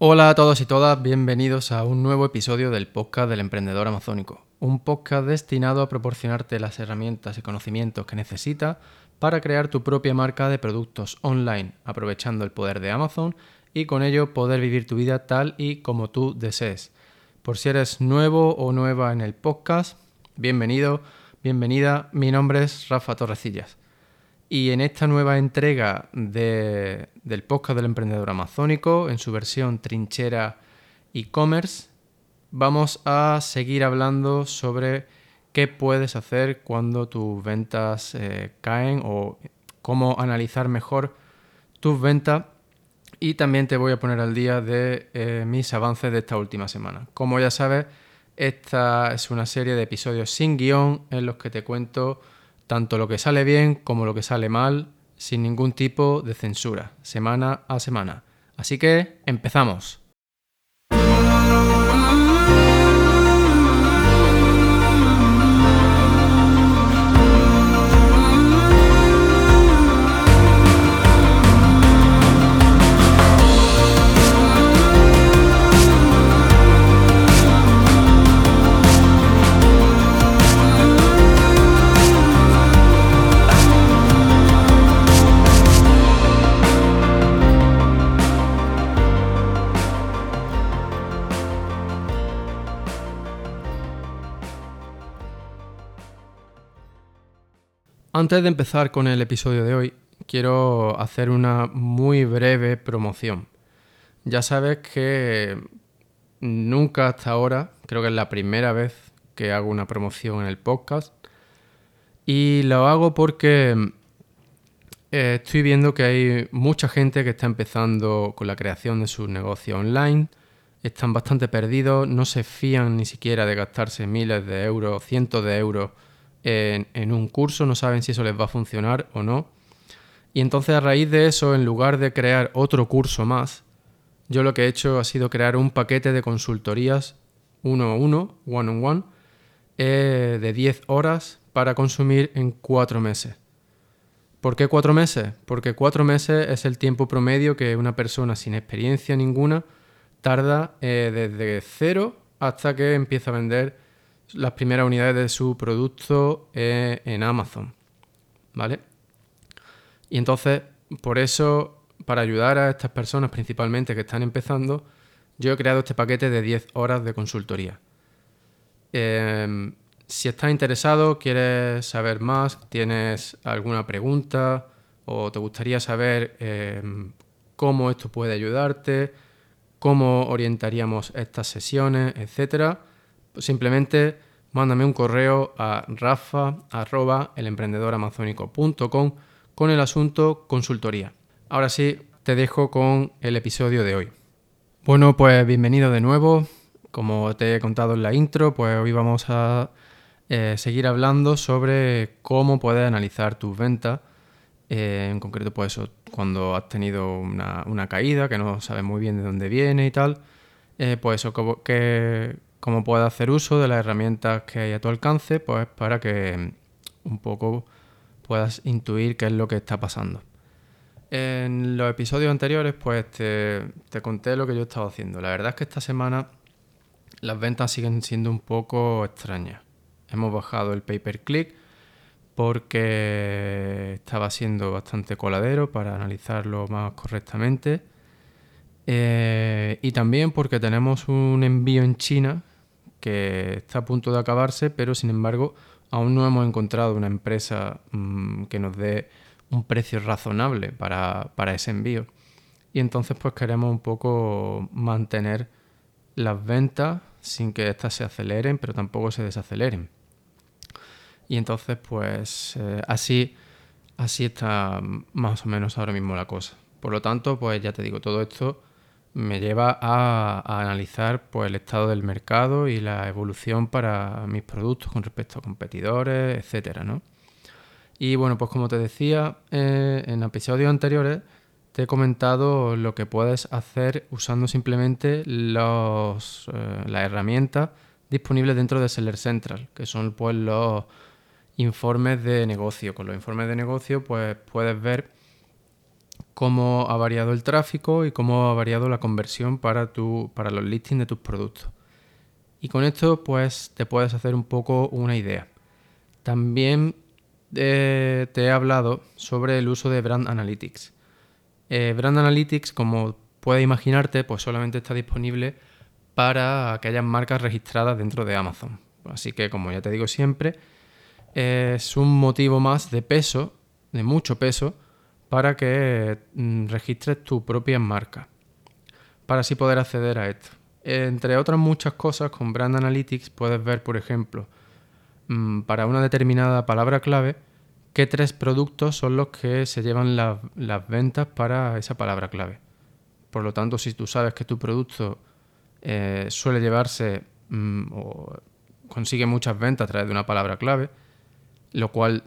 Hola a todos y todas, bienvenidos a un nuevo episodio del podcast del emprendedor amazónico, un podcast destinado a proporcionarte las herramientas y conocimientos que necesitas para crear tu propia marca de productos online, aprovechando el poder de Amazon y con ello poder vivir tu vida tal y como tú desees. Por si eres nuevo o nueva en el podcast, bienvenido, bienvenida, mi nombre es Rafa Torrecillas. Y en esta nueva entrega del podcast del emprendedor amazónico, en su versión trinchera e-commerce, vamos a seguir hablando sobre qué puedes hacer cuando tus ventas eh, caen o cómo analizar mejor tus ventas. Y también te voy a poner al día de eh, mis avances de esta última semana. Como ya sabes, esta es una serie de episodios sin guion en los que te cuento tanto lo que sale bien como lo que sale mal, sin ningún tipo de censura, semana a semana. Así que empezamos. Antes de empezar con el episodio de hoy, quiero hacer una muy breve promoción. Ya sabes que nunca hasta ahora, creo que es la primera vez que hago una promoción en el podcast. Y lo hago porque eh, estoy viendo que hay mucha gente que está empezando con la creación de su negocio online. Están bastante perdidos, no se fían ni siquiera de gastarse miles de euros, cientos de euros en, un curso, no saben si eso les va a funcionar o no. Y entonces a raíz de eso, en lugar de crear otro curso más, yo lo que he hecho ha sido crear un paquete de consultorías uno a uno, one on one, eh, de 10 horas para consumir en 4 meses. ¿Por qué 4 meses? Porque 4 meses es el tiempo promedio que una persona sin experiencia ninguna tarda eh, desde cero hasta que empieza a vender las primeras unidades de su producto en Amazon. ¿Vale? Y entonces, por eso, para ayudar a estas personas principalmente que están empezando, yo he creado este paquete de 10 horas de consultoría. Em, si estás interesado, quieres saber más, tienes alguna pregunta o te gustaría saber em, cómo esto puede ayudarte, cómo orientaríamos estas sesiones, etcétera, simplemente mándame un correo a rafa.elemprendedoramazónico.com con el asunto consultoría. Ahora sí, te dejo con el episodio de hoy. Bueno, pues bienvenido de nuevo. Como te he contado en la intro, pues hoy vamos a eh, seguir hablando sobre cómo puedes analizar tus ventas. Eh, en concreto, pues eso, cuando has tenido una, caída, que no sabes muy bien de dónde viene y tal. Eh, pues eso, que, cómo puedes hacer uso de las herramientas que hay a tu alcance, pues para que un poco puedas intuir qué es lo que está pasando. En los episodios anteriores, pues te, conté lo que yo estaba haciendo. La verdad es que esta semana las ventas siguen siendo un poco extrañas. Hemos bajado el pay per click porque estaba siendo bastante coladero para analizarlo más correctamente. Eh, y también porque tenemos un envío en China que está a punto de acabarse, pero sin embargo aún no hemos encontrado una empresa mm, que nos dé un precio razonable para, ese envío. Y entonces pues queremos un poco mantener las ventas sin que éstas se aceleren, pero tampoco se desaceleren. Y entonces pues eh, así, así está más o menos ahora mismo la cosa. Por lo tanto, pues ya te digo, todo esto me lleva a, analizar pues, el estado del mercado y la evolución para mis productos con respecto a competidores, etcétera, ¿no? Y bueno, pues como te decía eh, en episodios anteriores, te he comentado lo que puedes hacer usando simplemente los, eh, las herramientas disponibles dentro de Seller Central, que son pues los informes de negocio. Con los informes de negocio pues puedes ver cómo ha variado el tráfico y cómo ha variado la conversión para, tu, para los listings de tus productos. Y con esto pues te puedes hacer un poco una idea. También eh, te he hablado sobre el uso de Brand Analytics. Eh, Brand Analytics, como puedes imaginarte, pues solamente está disponible para aquellas marcas registradas dentro de Amazon. Así que, como ya te digo siempre, es un motivo más de peso, de mucho peso, para que mm, registres tu propia marca, para así poder acceder a esto. Entre otras muchas cosas, con Brand Analytics puedes ver, por ejemplo, mm, para una determinada palabra clave, qué tres productos son los que se llevan las ventas para esa palabra clave. Por lo tanto, si tú sabes que tu producto eh, suele llevarse mm, o consigue muchas ventas a través de una palabra clave, lo cual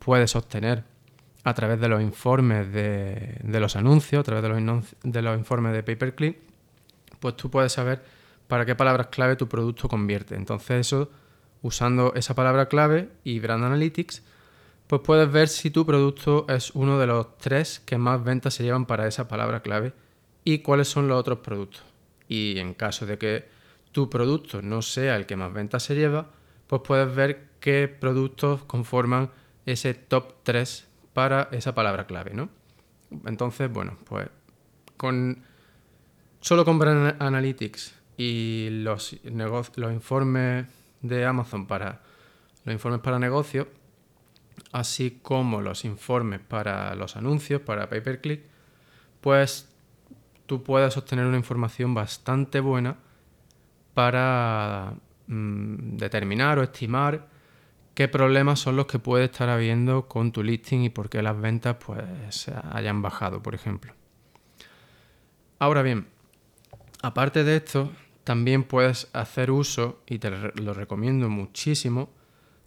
puedes obtener a través de los informes de, los anuncios, a través de los, de informes de pay-per-click, pues tú puedes saber para qué palabras clave tu producto convierte. Entonces eso, usando esa palabra clave y Brand Analytics, pues puedes ver si tu producto es uno de los tres que más ventas se llevan para esa palabra clave y cuáles son los otros productos. Y en caso de que tu producto no sea el que más ventas se lleva, pues puedes ver qué productos conforman ese top 3 para esa palabra clave, ¿no? Entonces, bueno, pues con solo con Brand Analytics y los, los informes de Amazon para los informes para negocios, así como los informes para los anuncios, para pay per click, pues tú puedes obtener una información bastante buena para mm, determinar o estimar qué problemas son los que puede estar habiendo con tu listing y por qué las ventas pues hayan bajado, por ejemplo. Ahora bien, aparte de esto, también puedes hacer uso, y te lo recomiendo muchísimo,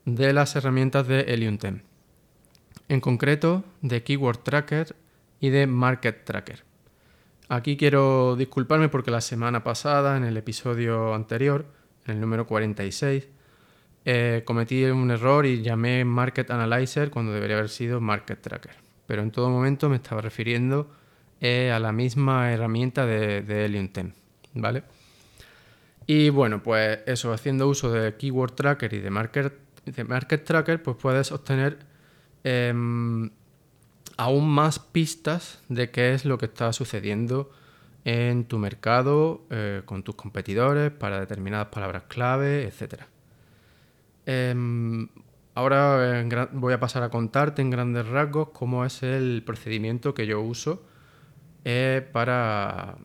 de las herramientas de Helium 10. En concreto, de Keyword Tracker y de Market Tracker. Aquí quiero disculparme porque la semana pasada, en el episodio anterior, en el número 46, eh, cometí un error y llamé Market Analyzer cuando debería haber sido Market Tracker. Pero en todo momento me estaba refiriendo eh, a la misma herramienta de, de Helium 10, ¿vale? Y bueno, pues eso, haciendo uso de Keyword Tracker y de Market, de market Tracker, pues puedes obtener em, aún más pistas de qué es lo que está sucediendo en tu mercado, eh, con tus competidores, para determinadas palabras clave, etcétera. Em, ahora voy a pasar a contarte en grandes rasgos cómo es el procedimiento que yo uso eh, para,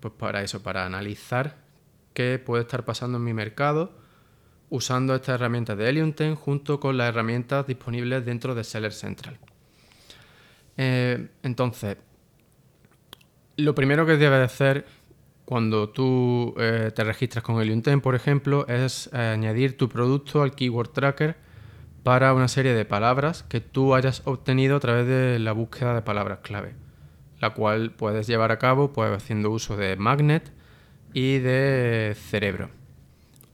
pues para eso, para analizar qué puede estar pasando en mi mercado usando estas herramientas de Helium 10 junto con las herramientas disponibles dentro de Seller Central. Eh, entonces, lo primero que debes hacer cuando tú eh, te registras con el Unten, por ejemplo, es eh, añadir tu producto al Keyword Tracker para una serie de palabras que tú hayas obtenido a través de la búsqueda de palabras clave, la cual puedes llevar a cabo pues, haciendo uso de Magnet y de Cerebro.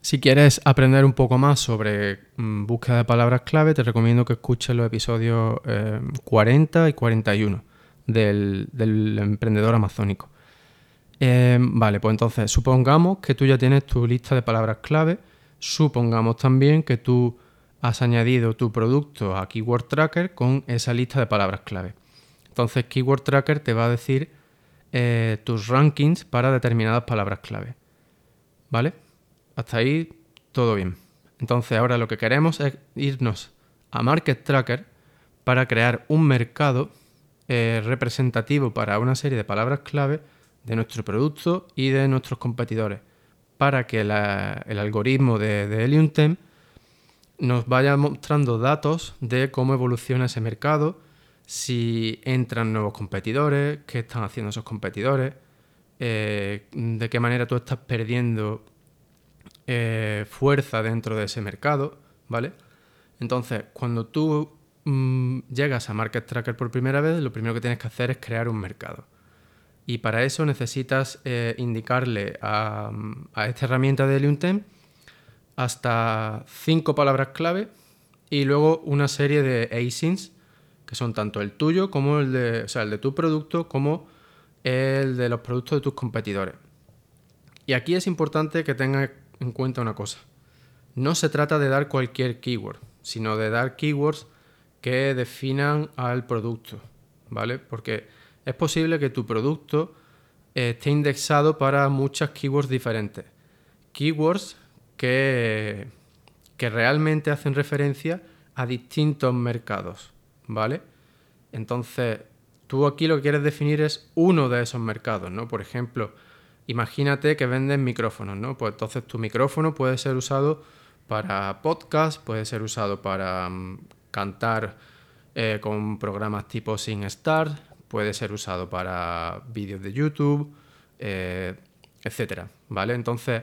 Si quieres aprender un poco más sobre mm, búsqueda de palabras clave, te recomiendo que escuches los episodios 40 eh, y 41 del, del emprendedor amazónico. Em, vale, pues entonces supongamos que tú ya tienes tu lista de palabras clave. Supongamos también que tú has añadido tu producto a Keyword Tracker con esa lista de palabras clave. Entonces Keyword Tracker te va a decir eh, tus rankings para determinadas palabras clave. ¿Vale? Hasta ahí todo bien. Entonces ahora lo que queremos es irnos a Market Tracker para crear un mercado eh, representativo para una serie de palabras clave de nuestro producto y de nuestros competidores para que el algoritmo de, de Helium 10 nos vaya mostrando datos de cómo evoluciona ese mercado, si entran nuevos competidores, qué están haciendo esos competidores, eh, de qué manera tú estás perdiendo eh, fuerza dentro de ese mercado, ¿vale? Entonces, cuando tú mm, llegas a Market Tracker por primera vez, lo primero que tienes que hacer es crear un mercado. Y para eso necesitas eh, indicarle a, esta herramienta de Helium hasta cinco palabras clave y luego una serie de asins que son tanto el tuyo como el de, o sea, el de tu producto como el de los productos de tus competidores. Y aquí es importante que tengas en cuenta una cosa. No se trata de dar cualquier keyword, sino de dar keywords que definan al producto, ¿vale? Porque es posible que tu producto esté indexado para muchas keywords diferentes. Keywords que, que realmente hacen referencia a distintos mercados, ¿vale? Entonces, tú aquí lo que quieres definir es uno de esos mercados, ¿no? Por ejemplo, imagínate que vendes micrófonos, ¿no? Pues entonces tu micrófono puede ser usado para podcast, puede ser usado para mm, cantar eh, con programas tipo SingStar, puede ser usado para vídeos de YouTube, eh, etcétera, ¿vale? Entonces,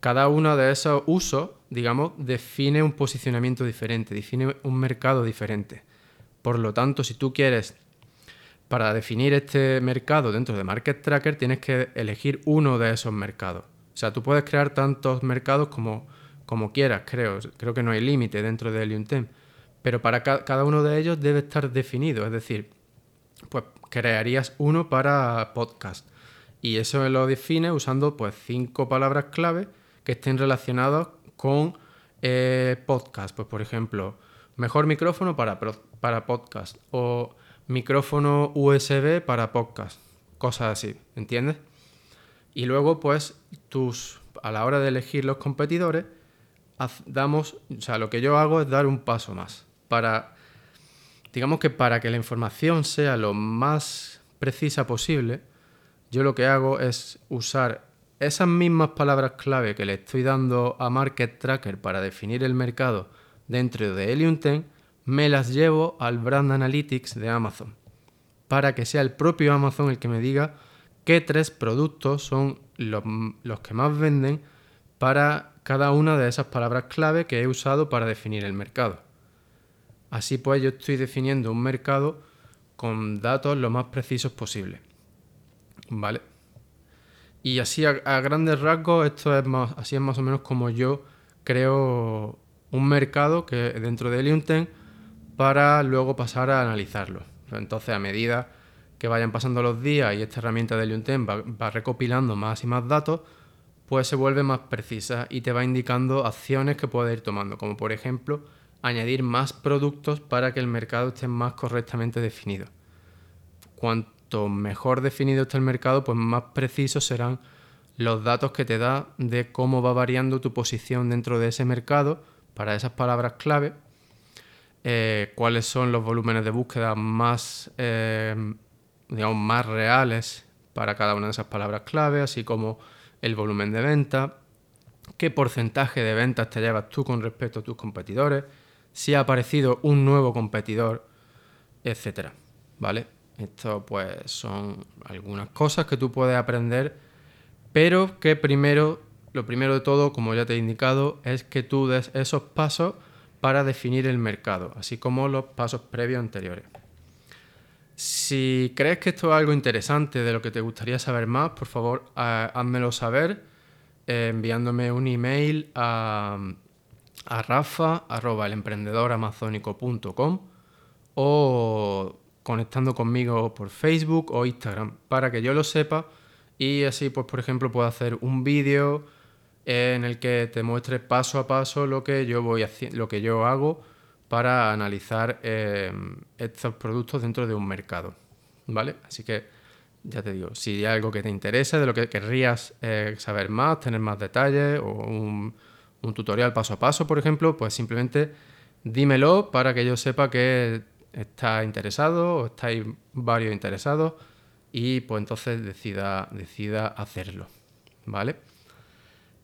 cada uno de esos usos, digamos, define un posicionamiento diferente, define un mercado diferente. Por lo tanto, si tú quieres, para definir este mercado dentro de Market Tracker, tienes que elegir uno de esos mercados. O sea, tú puedes crear tantos mercados como, como quieras, creo. Creo que no hay límite dentro de Helium 10. Pero para cada uno de ellos debe estar definido. Es decir, pues crearías uno para podcast. Y eso lo define usando pues cinco palabras clave que estén relacionadas con eh, podcast. Pues por ejemplo, mejor micrófono para, para podcast o micrófono USB para podcast. Cosas así, ¿entiendes? Y luego pues tus, a la hora de elegir los competidores, damos, o sea, lo que yo hago es dar un paso más para digamos que para que la información sea lo más precisa posible, yo lo que hago es usar esas mismas palabras clave que le estoy dando a Market Tracker para definir el mercado dentro de Helium 10, me las llevo al Brand Analytics de Amazon, para que sea el propio Amazon el que me diga qué tres productos son los, los que más venden para cada una de esas palabras clave que he usado para definir el mercado. Así pues yo estoy definiendo un mercado con datos lo más precisos posible. ¿Vale? Y así a, grandes rasgos, esto es más, así es más o menos como yo creo un mercado que dentro de Helium para luego pasar a analizarlo. Entonces, a medida que vayan pasando los días y esta herramienta de Helium va, va recopilando más y más datos, pues se vuelve más precisa y te va indicando acciones que puedes ir tomando, como por ejemplo añadir más productos para que el mercado esté más correctamente definido. Cuanto mejor definido esté el mercado, pues más precisos serán los datos que te da de cómo va variando tu posición dentro de ese mercado para esas palabras clave, eh, cuáles son los volúmenes de búsqueda más, eh, digamos, más reales para cada una de esas palabras clave, así como el volumen de venta, qué porcentaje de ventas te llevas tú con respecto a tus competidores, si ha aparecido un nuevo competidor, etcétera. ¿Vale? Esto pues son algunas cosas que tú puedes aprender, pero que primero, lo primero de todo, como ya te he indicado, es que tú des esos pasos para definir el mercado, así como los pasos previos anteriores. Si crees que esto es algo interesante de lo que te gustaría saber más, por favor, házmelo saber eh, enviándome un email a a rafa arroba o conectando conmigo por Facebook o Instagram para que yo lo sepa. Y así pues por ejemplo puedo hacer un vídeo en el que te muestre paso a paso lo que yo voy lo que yo hago para analizar eh, estos productos dentro de un mercado vale así que ya te digo si hay algo que te interese de lo que querrías eh, saber más tener más detalles o un un tutorial paso a paso, por ejemplo, pues simplemente dímelo para que yo sepa que estás interesado o estáis varios interesados y pues entonces decida, decida hacerlo, ¿vale?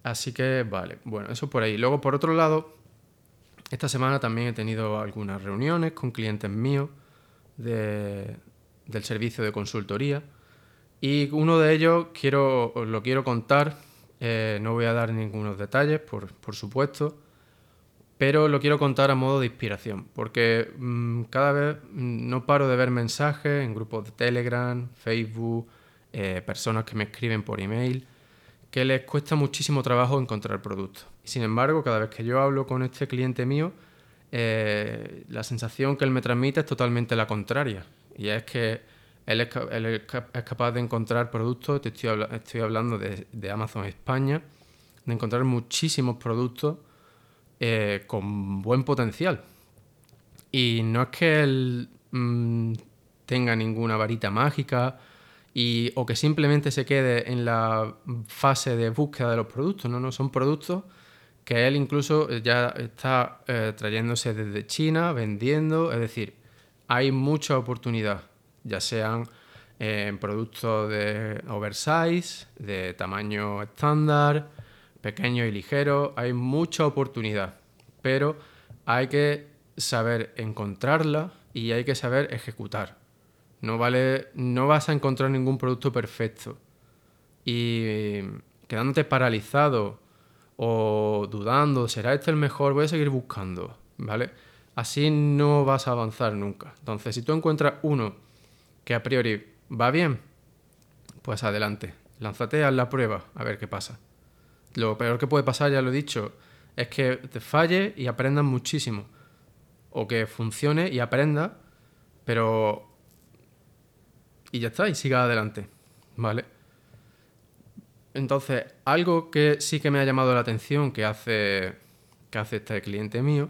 Así que, vale, bueno, eso por ahí. Luego, por otro lado, esta semana también he tenido algunas reuniones con clientes míos del servicio de consultoría y uno de ellos quiero, os lo quiero contar eh, no voy a dar ningunos detalles, por, supuesto, pero lo quiero contar a modo de inspiración, porque mm, cada vez mm, no paro de ver mensajes en grupos de Telegram, Facebook, eh, personas que me escriben por email, que les cuesta muchísimo trabajo encontrar productos. Sin embargo, cada vez que yo hablo con este cliente mío, eh, la sensación que él me transmite es totalmente la contraria. Y es que él es, capaz de encontrar productos, te estoy, hablando de, Amazon España, de encontrar muchísimos productos eh, con buen potencial. Y no es que él mm, tenga ninguna varita mágica y, o que simplemente se quede en la fase de búsqueda de los productos, no, no, son productos que él incluso ya está eh, trayéndose desde China, vendiendo, es decir, hay mucha oportunidad, ya sean eh, productos de oversize, de tamaño estándar, pequeño y ligero, hay mucha oportunidad, pero hay que saber encontrarla y hay que saber ejecutar. No vale, no vas a encontrar ningún producto perfecto. Y quedándote paralizado o dudando, ¿será este el mejor? Voy a seguir buscando, ¿vale? Así no vas a avanzar nunca. Entonces, si tú encuentras uno que a priori va bien, pues adelante, lánzate a la prueba, a ver qué pasa. Lo peor que puede pasar, ya lo he dicho, es que te falle y aprendas muchísimo. O que funcione y aprenda, pero... Y ya está, y siga adelante, ¿vale? Entonces, algo que sí que me ha llamado la atención que hace, que hace este cliente mío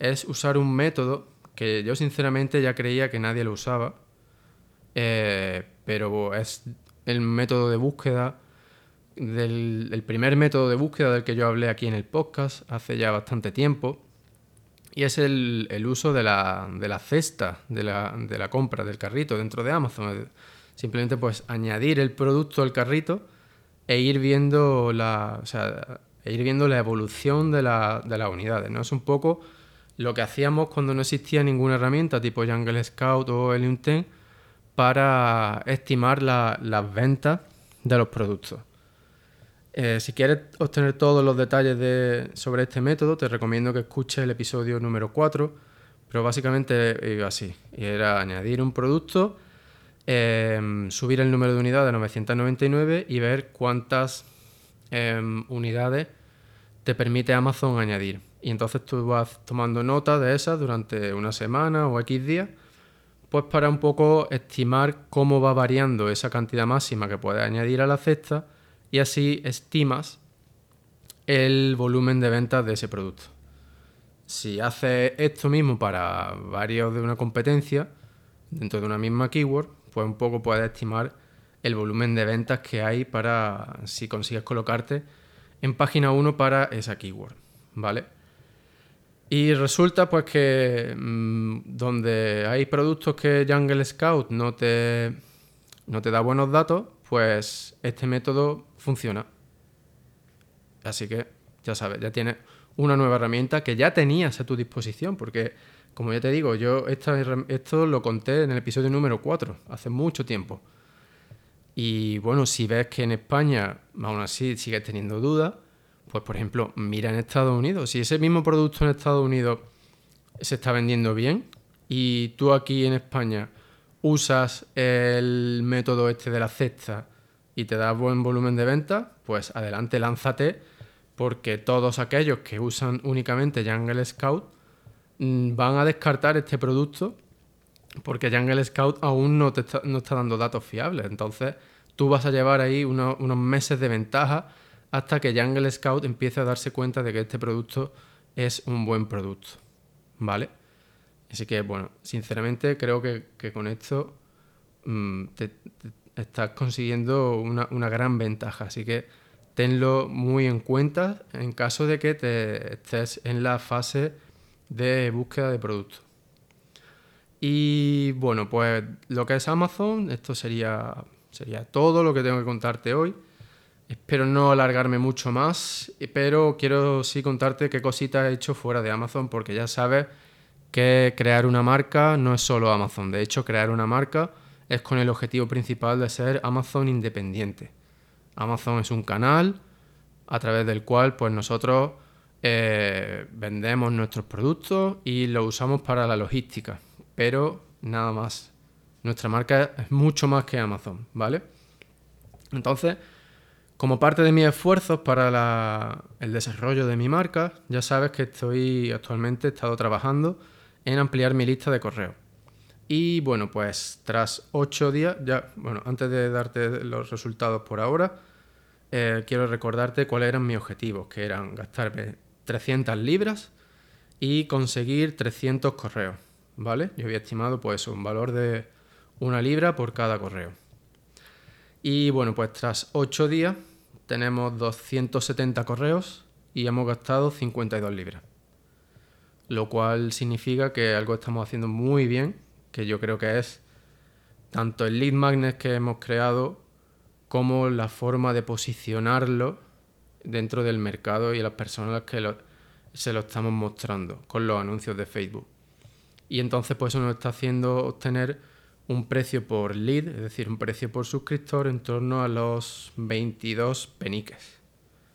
es usar un método que yo sinceramente ya creía que nadie lo usaba, eh, pero es el método de búsqueda, del, el primer método de búsqueda del que yo hablé aquí en el podcast hace ya bastante tiempo, y es el, uso de la, de la cesta de la, de la compra del carrito dentro de Amazon. Simplemente pues añadir el producto al carrito e ir viendo la, o sea, e ir viendo la evolución de, la, de, las unidades. ¿no? Es un poco lo que hacíamos cuando no existía ninguna herramienta tipo Jungle Scout o Helium 10 para estimar las ventas de los productos. Eh, si quieres obtener todos los detalles de, sobre este método, te recomiendo que escuches el episodio número 4, pero básicamente iba así. Y era añadir un producto Em, subir el número de unidades a 999 y ver cuántas em, unidades te permite Amazon añadir. Y entonces tú vas tomando nota de esas durante una semana o X días, pues para un poco estimar cómo va variando esa cantidad máxima que puedes añadir a la cesta y así estimas el volumen de ventas de ese producto. Si haces esto mismo para varios de una competencia, dentro de una misma keyword, pues un poco puedes estimar el volumen de ventas que hay para si consigues colocarte en página 1 para esa keyword, ¿vale? Y resulta pues que mm, donde hay productos que Jungle Scout no te, no te da buenos datos, pues este método funciona. Así que ya sabes, ya tienes una nueva herramienta que ya tenías a tu disposición, porque como ya te digo, yo esto lo conté en el episodio número 4, hace mucho tiempo. Y bueno, si ves que en España, aún así, sigues teniendo dudas, pues por ejemplo, mira en Estados Unidos. Si ese mismo producto en Estados Unidos se está vendiendo bien y tú aquí en España usas el método este de la cesta y te da buen volumen de venta, pues adelante, lánzate, porque todos aquellos que usan únicamente Jungle Scout Mm, van a descartar este producto porque Jungle Scout aún no, te está, no está dando datos fiables. Entonces, tú vas a llevar ahí unos, meses de ventaja hasta que Jungle Scout empiece a darse cuenta de que este producto es un buen producto. ¿Vale? Así que, bueno, sinceramente creo que, con esto mm, estás consiguiendo una, gran ventaja. Así que tenlo muy en cuenta en caso de que te estés en la fase de búsqueda de productos. Y bueno, pues lo que es Amazon, esto sería, sería todo lo que tengo que contarte hoy. Espero no alargarme mucho más, pero quiero sí contarte qué cositas he hecho fuera de Amazon, porque ya sabes que crear una marca no es solo Amazon. De hecho, crear una marca es con el objetivo principal de ser Amazon independiente. Amazon es un canal a través del cual pues nosotros eh, vendemos nuestros productos y los usamos para la logística, pero nada más. Nuestra marca es mucho más que Amazon, ¿vale? Entonces, Como parte de mis esfuerzos para el desarrollo de mi marca, ya sabes que estoy actualmente estado trabajando en ampliar mi lista de correos. Y bueno, pues tras ocho días, ya, bueno, antes de darte los resultados por ahora, eh, quiero recordarte cuáles eran mis objetivos, que eran gastarme 300 libras y conseguir 300 correos, ¿vale? Yo había estimado pues un valor de una libra por cada correo. Y bueno, pues tras 8 días tenemos 270 correos y hemos gastado 52 libras. Lo cual significa que algo estamos haciendo muy bien, que yo creo que es tanto el lead magnet que hemos creado como la forma de posicionarlo dentro del mercado y las personas que se lo estamos mostrando con los anuncios de Facebook. Y entonces pues eso nos está haciendo obtener un precio por lead, es decir, un precio por suscriptor en torno a los 22 peniques,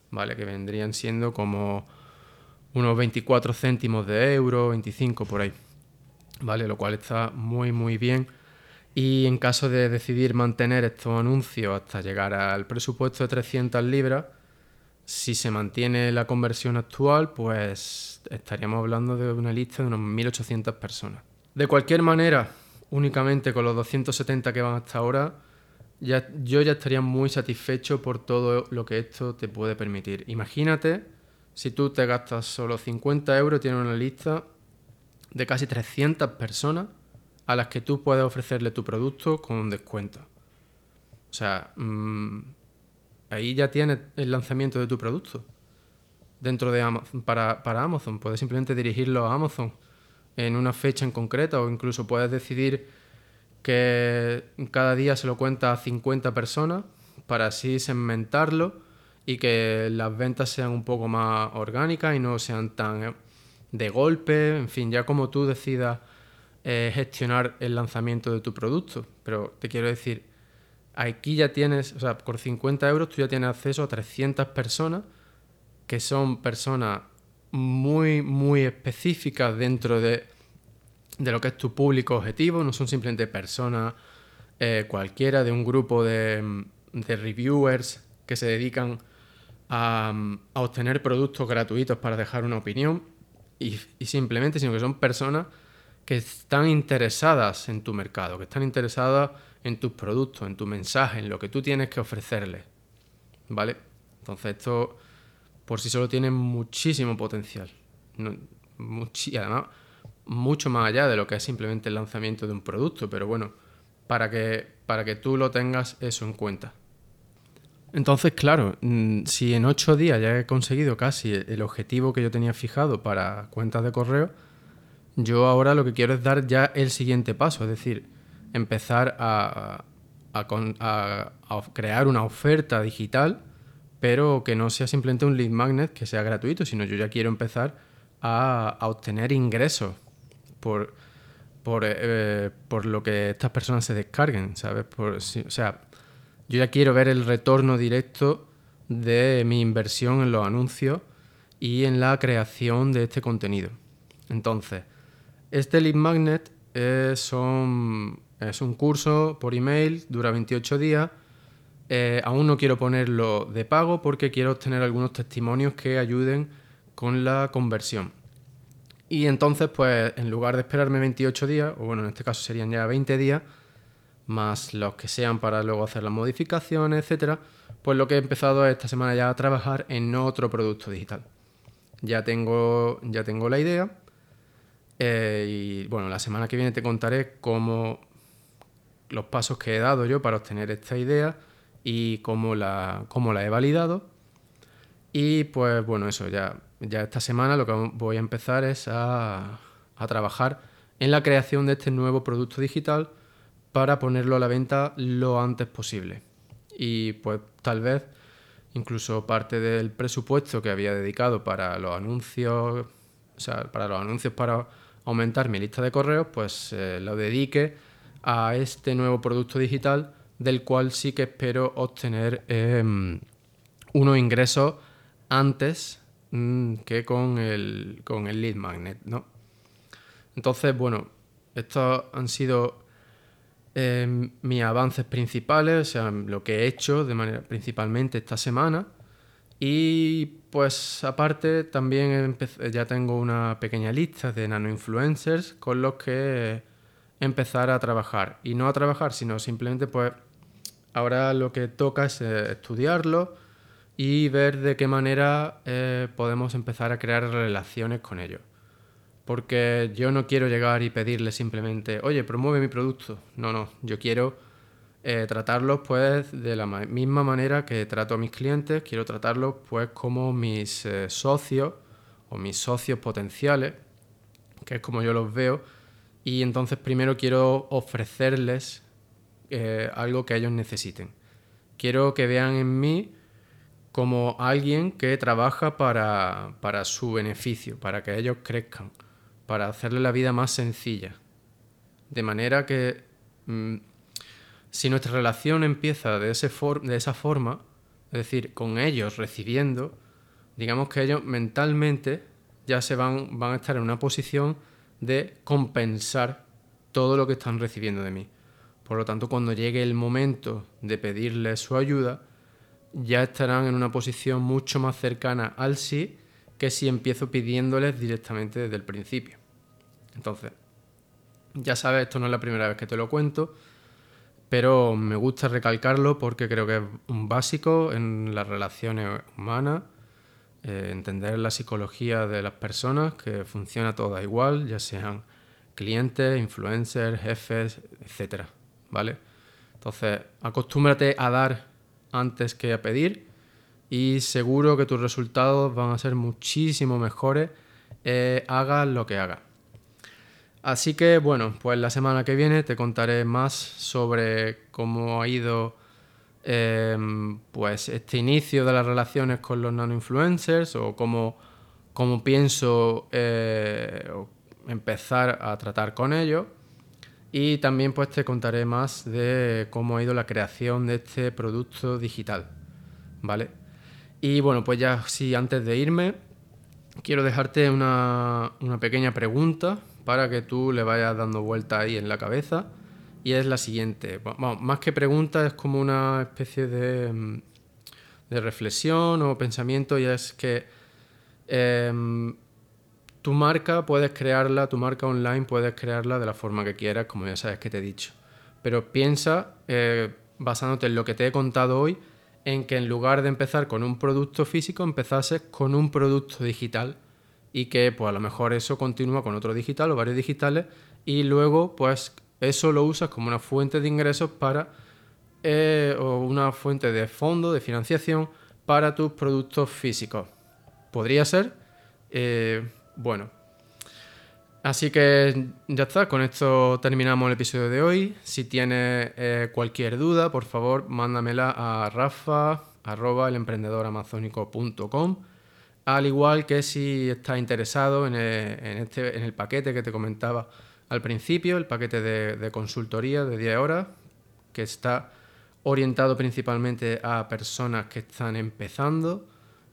¿vale? Que vendrían siendo como unos 24 céntimos de euro, 25 por ahí, ¿vale? Lo cual está muy, muy bien. Y en caso de decidir mantener estos anuncios hasta llegar al presupuesto de 300 libras, si se mantiene la conversión actual, pues estaríamos hablando de una lista de unos 1.800 personas. De cualquier manera, únicamente con los 270 que van hasta ahora, ya, yo ya estaría muy satisfecho por todo lo que esto te puede permitir. Imagínate si tú te gastas solo 50 euros, tienes una lista de casi 300 personas a las que tú puedes ofrecerle tu producto con un descuento. O sea, mm, ahí ya tienes el lanzamiento de tu producto dentro de Amazon, para, para Amazon. Puedes simplemente dirigirlo a Amazon en una fecha en concreta o incluso puedes decidir que cada día se lo cuenta a 50 personas para así segmentarlo y que las ventas sean un poco más orgánicas y no sean tan eh, de golpe, en fin, ya como tú decidas eh, gestionar el lanzamiento de tu producto. Pero te quiero decir, aquí ya tienes, o sea, por 50 euros tú ya tienes acceso a 300 personas que son personas muy, muy específicas dentro de, de lo que es tu público objetivo, no son simplemente personas eh, cualquiera de un grupo de, de, reviewers que se dedican a, a, obtener productos gratuitos para dejar una opinión y, y simplemente, sino que son personas que están interesadas en tu mercado, que están interesadas en tus productos, en tu mensaje, en lo que tú tienes que ofrecerles. ¿Vale? Entonces esto por sí solo tiene muchísimo potencial. y además, mucho más allá de lo que es simplemente el lanzamiento de un producto, pero bueno, para que, para que tú lo tengas eso en cuenta. Entonces, claro, mm, si en ocho días ya he conseguido casi el objetivo que yo tenía fijado para cuentas de correo, yo ahora lo que quiero es dar ya el siguiente paso, es decir, empezar a, crear una oferta digital, pero que no sea simplemente un lead magnet que sea gratuito, sino yo ya quiero empezar a, obtener ingresos por, por, eh, por, lo que estas personas se descarguen, ¿sabes? Por, o sea, yo ya quiero ver el retorno directo de mi inversión en los anuncios y en la creación de este contenido. Entonces, este lead magnet es es un curso por email, dura 28 días. Eh, aún no quiero ponerlo de pago porque quiero obtener algunos testimonios que ayuden con la conversión. Y entonces, pues en lugar de esperarme 28 días, o bueno, en este caso serían ya 20 días, más los que sean para luego hacer las modificaciones, etcétera, pues lo que he empezado esta semana ya a trabajar en otro producto digital. Ya tengo, ya tengo la idea eh, y bueno, la semana que viene te contaré cómo los pasos que he dado yo para obtener esta idea y cómo la, cómo la he validado. Y pues bueno, eso, ya, ya esta semana lo que voy a empezar es a, a trabajar en la creación de este nuevo producto digital para ponerlo a la venta lo antes posible. Y pues tal vez incluso parte del presupuesto que había dedicado para los anuncios, o sea, para los anuncios para aumentar mi lista de correos, pues eh, lo dedique a este nuevo producto digital del cual sí que espero obtener em, unos ingresos antes mm, que con el, con el lead magnet, ¿no? Entonces, bueno, estos han sido em, mis avances principales, o sea, lo que he hecho de manera principalmente esta semana. Y pues aparte también ya tengo una pequeña lista de nano influencers con los que empezar a trabajar. Y no a trabajar, sino simplemente pues ahora lo que toca es eh, estudiarlo y ver de qué manera eh, podemos empezar a crear relaciones con ellos. Porque yo no quiero llegar y pedirle simplemente, oye, promueve mi producto. No, no, yo quiero eh, tratarlos pues de la misma manera que trato a mis clientes, quiero tratarlos pues como mis socios o mis socios potenciales, que es como yo los veo, y entonces primero quiero ofrecerles eh, algo que ellos necesiten. Quiero que vean en mí como alguien que trabaja para, su beneficio, para que ellos crezcan, para hacerle la vida más sencilla. De manera que mm, si nuestra relación empieza de, ese de esa forma, es decir, con ellos recibiendo, digamos que ellos mentalmente ya se van, van a estar en una posición de compensar todo lo que están recibiendo de mí. Por lo tanto, cuando llegue el momento de pedirles su ayuda, ya estarán en una posición mucho más cercana al sí que si empiezo pidiéndoles directamente desde el principio. Entonces, ya sabes, esto no es la primera vez que te lo cuento, pero me gusta recalcarlo porque creo que es un básico en las relaciones humanas eh, entender la psicología de las personas, que funciona toda igual, ya sean clientes, influencers, jefes, etcétera, ¿vale? Entonces, acostúmbrate a dar antes que a pedir y seguro que tus resultados van a ser muchísimo mejores, eh, hagas lo que hagas. Así que bueno, pues la semana que viene te contaré más sobre cómo ha ido Em, pues este inicio de las relaciones con los nano-influencers o cómo, pienso eh, empezar a tratar con ellos. Y también pues te contaré más de cómo ha ido la creación de este producto digital. ¿Vale? Y bueno, pues ya sí, antes de irme, quiero dejarte una, una pequeña pregunta para que tú le vayas dando vuelta ahí en la cabeza y es la siguiente. más que pregunta, es como una especie de, mm, de reflexión o pensamiento y es que em, tu marca puedes crearla, tu marca online puedes crearla de la forma que quieras, como ya sabes que te he dicho. Pero piensa, eh, basándote en lo que te he contado hoy, en que en lugar de empezar con un producto físico, empezases con un producto digital y que pues a lo mejor eso continúa con otro digital o varios digitales y luego pues eso lo usas como una fuente de ingresos para eh, o una fuente de fondo, de financiación para tus productos físicos. Podría ser. Eh, bueno. Así que ya está, con esto terminamos el episodio de hoy. Si tienes eh, cualquier duda, por favor, mándamela a rafa al igual que si estás interesado en este, en el paquete que te comentaba al principio, el paquete de, consultoría de 10 horas, que está orientado principalmente a personas que están empezando.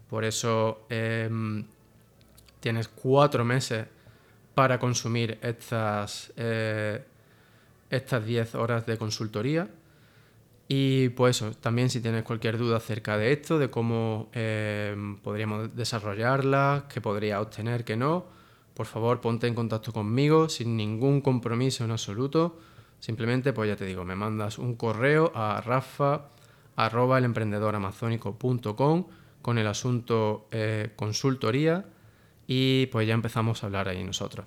Por eso em, tienes cuatro meses para consumir estas, eh, estas 10 horas de consultoría. Y pues también si tienes cualquier duda acerca de esto, de cómo em, podríamos desarrollarla, qué podría obtener, qué no, por favor ponte en contacto conmigo sin ningún compromiso en absoluto. Simplemente, pues ya te digo, me mandas un correo a rafa con el asunto eh, consultoría y pues ya empezamos a hablar ahí nosotros.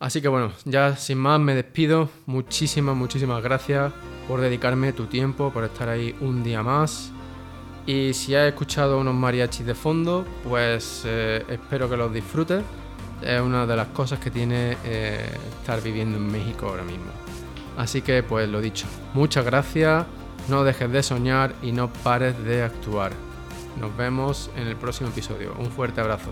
Así que bueno, ya sin más me despido. Muchísimas, muchísimas gracias por dedicarme tu tiempo, por estar ahí un día más. Y si has escuchado unos mariachis de fondo, pues eh, espero que los disfrutes es una de las cosas que tiene eh, estar viviendo en México ahora mismo. Así que pues lo dicho, muchas gracias, no dejes de soñar y no pares de actuar. Nos vemos en el próximo episodio. Un fuerte abrazo.